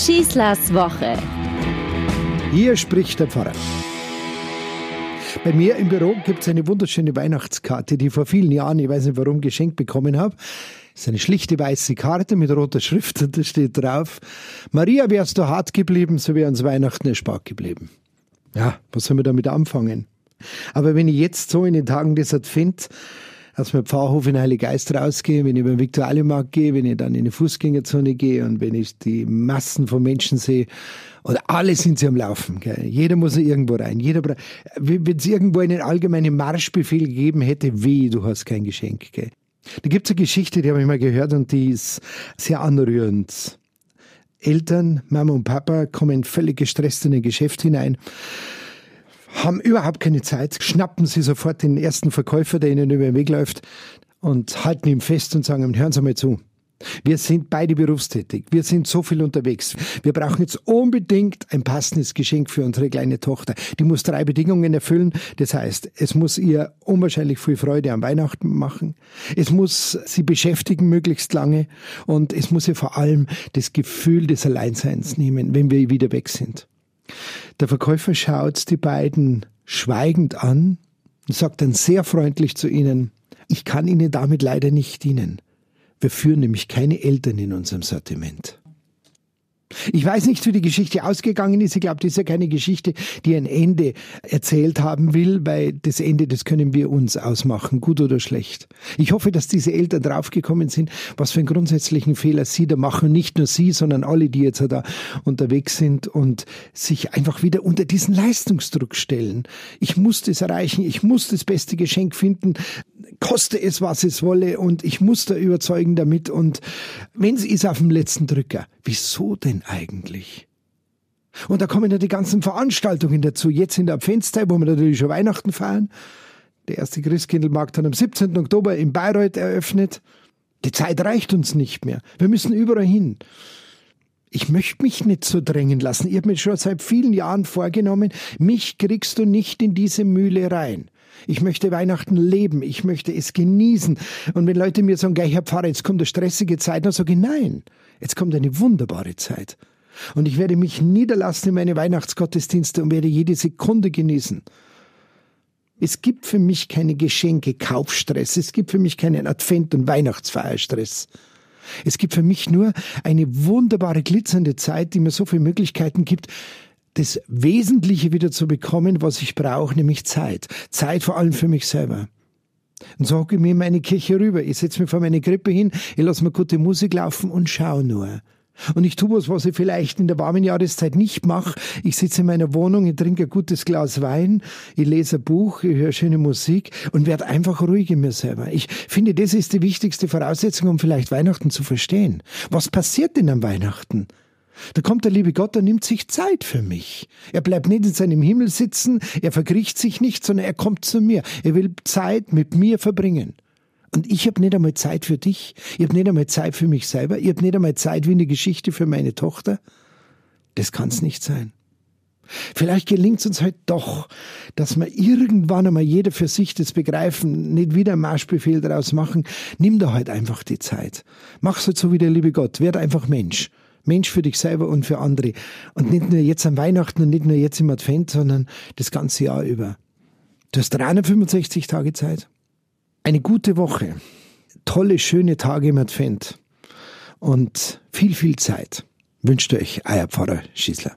Schießlers Woche. Hier spricht der Pfarrer. Bei mir im Büro gibt es eine wunderschöne Weihnachtskarte, die ich vor vielen Jahren, ich weiß nicht warum, geschenkt bekommen habe. Es ist eine schlichte weiße Karte mit roter Schrift und da steht drauf, Maria, wärst du hart geblieben, so wäre uns Weihnachten erspart geblieben. Ja, was soll man damit anfangen? Aber wenn ich jetzt so in den Tagen des Advent aus dem Pfarrhof in Heilige Geist rausgehe, wenn ich über den Viktualienmarkt gehe, wenn ich dann in die Fußgängerzone gehe und wenn ich die Massen von Menschen sehe, und alle sind sie am Laufen. Gell? Jeder muss irgendwo rein. Jeder, wenn es irgendwo einen allgemeinen Marschbefehl gegeben hätte, weh, du hast kein Geschenk. Gell? Da gibt es eine Geschichte, die habe ich mal gehört und die ist sehr anrührend. Eltern, Mama und Papa kommen völlig gestresst in ein Geschäft hinein haben überhaupt keine Zeit, schnappen sie sofort den ersten Verkäufer, der ihnen über den Weg läuft und halten ihm fest und sagen ihm, hören Sie mal zu. Wir sind beide berufstätig. Wir sind so viel unterwegs. Wir brauchen jetzt unbedingt ein passendes Geschenk für unsere kleine Tochter. Die muss drei Bedingungen erfüllen. Das heißt, es muss ihr unwahrscheinlich viel Freude am Weihnachten machen. Es muss sie beschäftigen möglichst lange. Und es muss ihr vor allem das Gefühl des Alleinseins nehmen, wenn wir wieder weg sind. Der Verkäufer schaut die beiden schweigend an und sagt dann sehr freundlich zu ihnen, ich kann Ihnen damit leider nicht dienen. Wir führen nämlich keine Eltern in unserem Sortiment. Ich weiß nicht, wie die Geschichte ausgegangen ist. Ich glaube, das ist ja keine Geschichte, die ein Ende erzählt haben will, weil das Ende, das können wir uns ausmachen, gut oder schlecht. Ich hoffe, dass diese Eltern draufgekommen sind, was für einen grundsätzlichen Fehler sie da machen. Nicht nur sie, sondern alle, die jetzt da unterwegs sind und sich einfach wieder unter diesen Leistungsdruck stellen. Ich muss das erreichen, ich muss das beste Geschenk finden, koste es, was es wolle und ich muss da überzeugen damit und wenn es ist auf dem letzten Drücker. Wieso denn eigentlich? Und da kommen ja die ganzen Veranstaltungen dazu. Jetzt in der Adventszeit, wo wir natürlich schon Weihnachten feiern. Der erste Christkindlmarkt hat am 17. Oktober in Bayreuth eröffnet. Die Zeit reicht uns nicht mehr. Wir müssen überall hin. Ich möchte mich nicht so drängen lassen. Ich habe mir schon seit vielen Jahren vorgenommen, mich kriegst du nicht in diese Mühle rein. Ich möchte Weihnachten leben. Ich möchte es genießen. Und wenn Leute mir sagen, Herr Pfarrer, jetzt kommt eine stressige Zeit, dann sage ich, nein, jetzt kommt eine wunderbare Zeit. Und ich werde mich niederlassen in meine Weihnachtsgottesdienste und werde jede Sekunde genießen. Es gibt für mich keine Geschenke, Kaufstress. Es gibt für mich keinen Advent- und Weihnachtsfeierstress. Es gibt für mich nur eine wunderbare, glitzernde Zeit, die mir so viele Möglichkeiten gibt, das Wesentliche wieder zu bekommen, was ich brauche, nämlich Zeit. Zeit vor allem für mich selber. Und so hocke ich mir in meine Kirche rüber. Ich setze mich vor meine Krippe hin, ich lasse mir gute Musik laufen und schaue nur. Und ich tue was, was ich vielleicht in der warmen Jahreszeit nicht mache. Ich sitze in meiner Wohnung, ich trinke ein gutes Glas Wein, ich lese ein Buch, ich höre schöne Musik und werde einfach ruhig in mir selber. Ich finde, das ist die wichtigste Voraussetzung, um vielleicht Weihnachten zu verstehen. Was passiert denn am Weihnachten? Da kommt der liebe Gott und nimmt sich Zeit für mich. Er bleibt nicht in seinem Himmel sitzen, er verkriecht sich nicht, sondern er kommt zu mir. Er will Zeit mit mir verbringen. Und ich habe nicht einmal Zeit für dich. Ich habe nicht einmal Zeit für mich selber. Ich habe nicht einmal Zeit wie eine Geschichte für meine Tochter. Das kann's nicht sein. Vielleicht gelingt es uns halt doch, dass wir irgendwann einmal jeder für sich das begreifen, nicht wieder einen Marschbefehl daraus machen. Nimm da halt einfach die Zeit. Mach's halt so wie der liebe Gott. Werd einfach Mensch. Mensch für dich selber und für andere. Und nicht nur jetzt an Weihnachten und nicht nur jetzt im Advent, sondern das ganze Jahr über. Du hast 365 Tage Zeit. Eine gute Woche. Tolle, schöne Tage im Advent. Und viel, viel Zeit. Wünscht euch euer Pfarrer Schießler.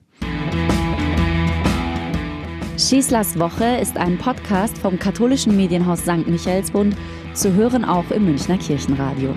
Schießlers Woche ist ein Podcast vom katholischen Medienhaus St. Michaelsbund, zu hören auch im Münchner Kirchenradio.